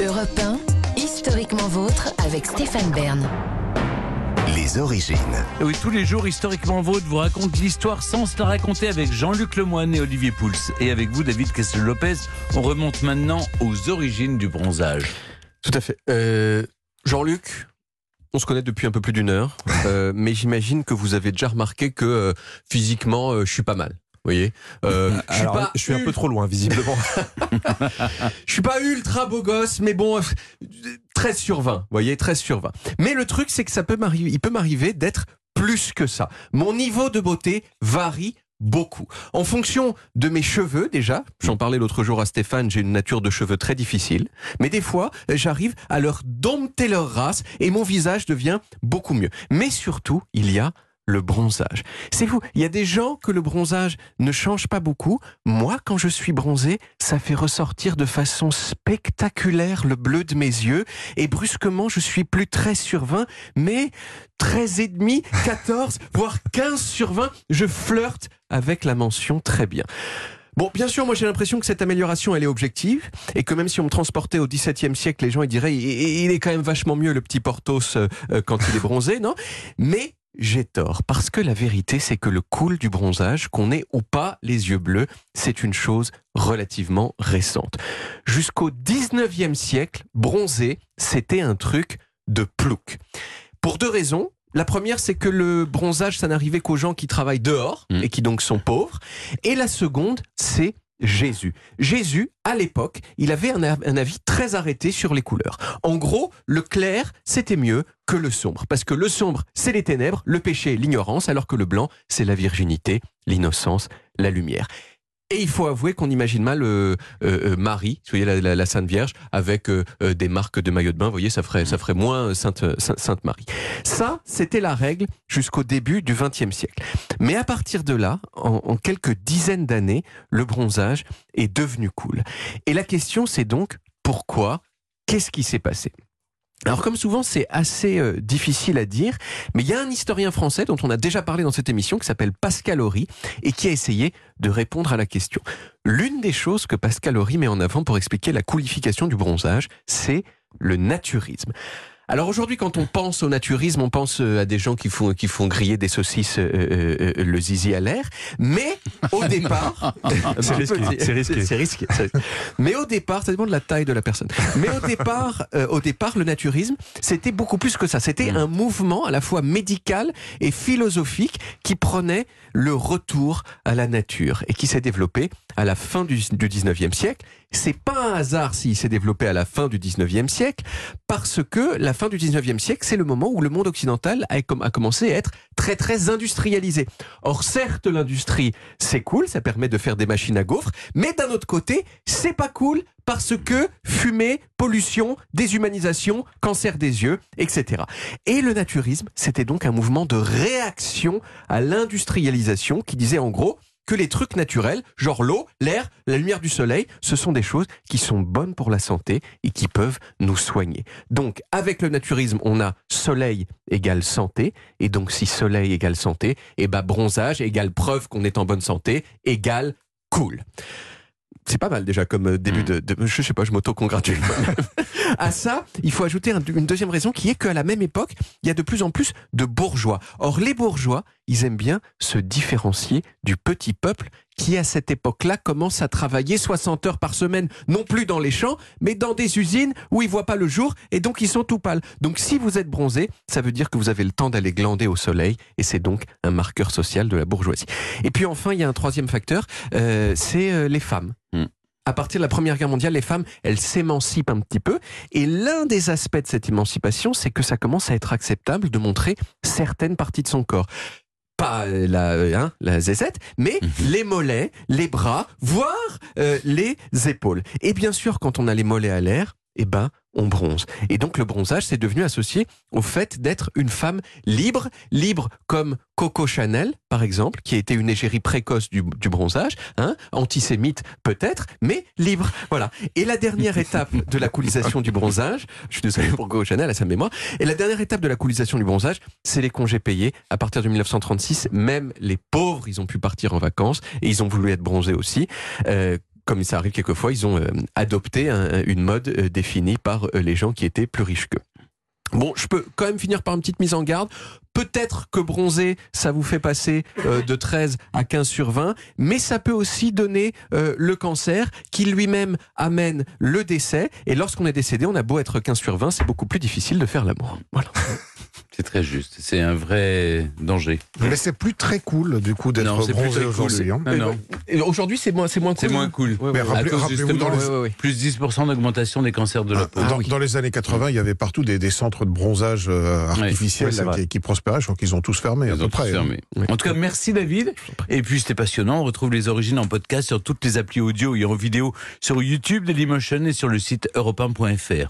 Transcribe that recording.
Europe 1, historiquement vôtre avec Stéphane Bern. Les origines. Oui, tous les jours, historiquement vôtre vous raconte l'histoire sans se la raconter avec Jean-Luc Lemoyne et Olivier Pouls. Et avec vous, David Castel-Lopez, on remonte maintenant aux origines du bronzage. Tout à fait. Euh, Jean-Luc, on se connaît depuis un peu plus d'une heure, euh, mais j'imagine que vous avez déjà remarqué que euh, physiquement, euh, je suis pas mal. Vous voyez euh, je suis Alors, pas je suis un peu trop loin, visiblement. Je suis pas ultra beau gosse, mais bon, euh, 13 sur 20, vous voyez, 13 sur 20. Mais le truc, c'est que ça peut m'arriver, il peut m'arriver d'être plus que ça. Mon niveau de beauté varie beaucoup. En fonction de mes cheveux, déjà, j'en parlais l'autre jour à Stéphane, j'ai une nature de cheveux très difficile, mais des fois, euh, j'arrive à leur dompter leur race et mon visage devient beaucoup mieux. Mais surtout, il y a le bronzage. C'est vous, il y a des gens que le bronzage ne change pas beaucoup. Moi, quand je suis bronzé, ça fait ressortir de façon spectaculaire le bleu de mes yeux et brusquement, je suis plus 13 sur 20, mais 13 et demi, 14, voire 15 sur 20, je flirte avec la mention très bien. Bon, bien sûr, moi j'ai l'impression que cette amélioration, elle est objective, et que même si on me transportait au XVIIe siècle, les gens ils diraient, il, est quand même vachement mieux le petit Porthos euh, euh, quand il est bronzé, non? Mais j'ai tort, parce que la vérité, c'est que le cool du bronzage, qu'on ait ou pas les yeux bleus, c'est une chose relativement récente. Jusqu'au 19e siècle, bronzer, c'était un truc de plouc. Pour deux raisons. La première, c'est que le bronzage, ça n'arrivait qu'aux gens qui travaillent dehors Mm. et qui donc sont pauvres. Et la seconde, c'est Jésus. Jésus, à l'époque, il avait un, avis très arrêté sur les couleurs. En gros, le clair, c'était mieux que le sombre. Parce que le sombre, c'est les ténèbres, le péché, l'ignorance, alors que le blanc, c'est la virginité, l'innocence, la lumière. Et il faut avouer qu'on imagine mal euh, euh, euh, Marie, vous voyez la, Sainte Vierge, avec des marques de maillot de bain. Vous voyez, ça ferait, ça ferait moins Sainte, Sainte, Sainte Marie. Ça, c'était la règle jusqu'au début du XXe siècle. Mais à partir de là, en, en quelques dizaines d'années, le bronzage est devenu cool. Et la question, c'est donc pourquoi? Qu'est-ce qui s'est passé? Alors comme souvent c'est assez euh, difficile à dire, mais il y a un historien français dont on a déjà parlé dans cette émission qui s'appelle Pascal Horry et qui a essayé de répondre à la question. L'une des choses que Pascal Horry met en avant pour expliquer la coolification du bronzage, c'est le naturisme. Alors aujourd'hui, quand on pense au naturisme, on pense euh, à des gens qui font qui font griller des saucisses euh, euh, le zizi à l'air, mais au départ, C'est risqué, c'est risqué. c'est risqué. Mais au départ, ça dépend de la taille de la personne. Mais au départ, euh, au départ, le naturisme, c'était beaucoup plus que ça. C'était un mouvement à la fois médical et philosophique qui prenait le retour à la nature et qui s'est développé à la fin du, du 19e siècle. C'est pas un hasard s'il s'est développé à la fin du 19e siècle, parce que la fin du 19e siècle, c'est le moment où le monde occidental a, com- a commencé à être très très industrialisé. Or certes, l'industrie, c'est cool, ça permet de faire des machines à gaufres, mais d'un autre côté, c'est pas cool parce que fumée, pollution, déshumanisation, cancer des yeux, etc. Et le naturisme, c'était donc un mouvement de réaction à l'industrialisation qui disait en gros que les trucs naturels, genre l'eau, l'air, la lumière du soleil, ce sont des choses qui sont bonnes pour la santé et qui peuvent nous soigner. Donc, avec le naturisme, on a soleil égale santé, et donc si soleil égale santé, et ben bronzage égale preuve qu'on est en bonne santé, égale cool. C'est pas mal déjà comme euh, début de, de- je sais pas, je m'auto-congratule. à ça, il faut ajouter un- une deuxième raison qui est qu'à la même époque, il y a de plus en plus de bourgeois. Or, les bourgeois, ils aiment bien se différencier du petit peuple qui, à cette époque-là, commence à travailler 60 heures par semaine, non plus dans les champs, mais dans des usines où ils voient pas le jour et donc ils sont tout pâles. Donc, si vous êtes bronzé, ça veut dire que vous avez le temps d'aller glander au soleil et c'est donc un marqueur social de la bourgeoisie. Et puis enfin, il y a un troisième facteur, euh, c'est euh, les femmes. Hmm. À partir de la Première Guerre mondiale, les femmes, elles s'émancipent un petit peu. Et l'un des aspects de cette émancipation, c'est que ça commence à être acceptable de montrer certaines parties de son corps. Pas la, euh, hein, la zézette, mais les mollets, les bras, voire euh, les épaules. Et bien sûr, quand on a les mollets à l'air, eh ben, on bronze. Et donc le bronzage, c'est devenu associé au fait d'être une femme libre, libre comme Coco Chanel, par exemple, qui a été une égérie précoce du, du bronzage, hein, antisémite peut-être, mais libre. Voilà. Et la dernière étape de la coolisation du bronzage, je suis désolé pour Coco Chanel à sa mémoire, et la dernière étape de la coolisation du bronzage, c'est les congés payés. À partir de 1936, même les pauvres, ils ont pu partir en vacances et ils ont voulu être bronzés aussi. Euh, comme ça arrive quelquefois, ils ont euh, adopté un- une mode euh, définie par euh, les gens qui étaient plus riches qu'eux. Bon, je peux quand même finir par une petite mise en garde. Peut-être que bronzer, ça vous fait passer de 13 à 15 sur 20, mais ça peut aussi donner le cancer qui lui-même amène le décès. Et lorsqu'on est décédé, on a beau être 15 sur 20, c'est beaucoup plus difficile de faire l'amour. Voilà. C'est très juste. C'est un vrai danger. Mais c'est plus très cool, du coup, d'être Non, c'est plus bronzé très cool. aujourd'hui. hein. Aujourd'hui, c'est moins, c'est moins cool. C'est moins cool. Ouais, Mais ouais. À rappelez- cause rappelez-vous justement, dans les- Ouais, ouais, ouais. plus 10% d'augmentation des cancers de la peau. dans, oui. dans les années 80, il y avait partout des, des centres de bronzage euh, artificiels là, qui, qui prospéraient. Je crois qu'ils ont tous fermé, à Ils peu ont tous près. hein. fermé. Ouais. En tout cas, merci David. Et puis c'était passionnant. On retrouve les origines en podcast sur toutes les applis audio et en vidéo sur YouTube, Dailymotion et sur le site europe1.fr.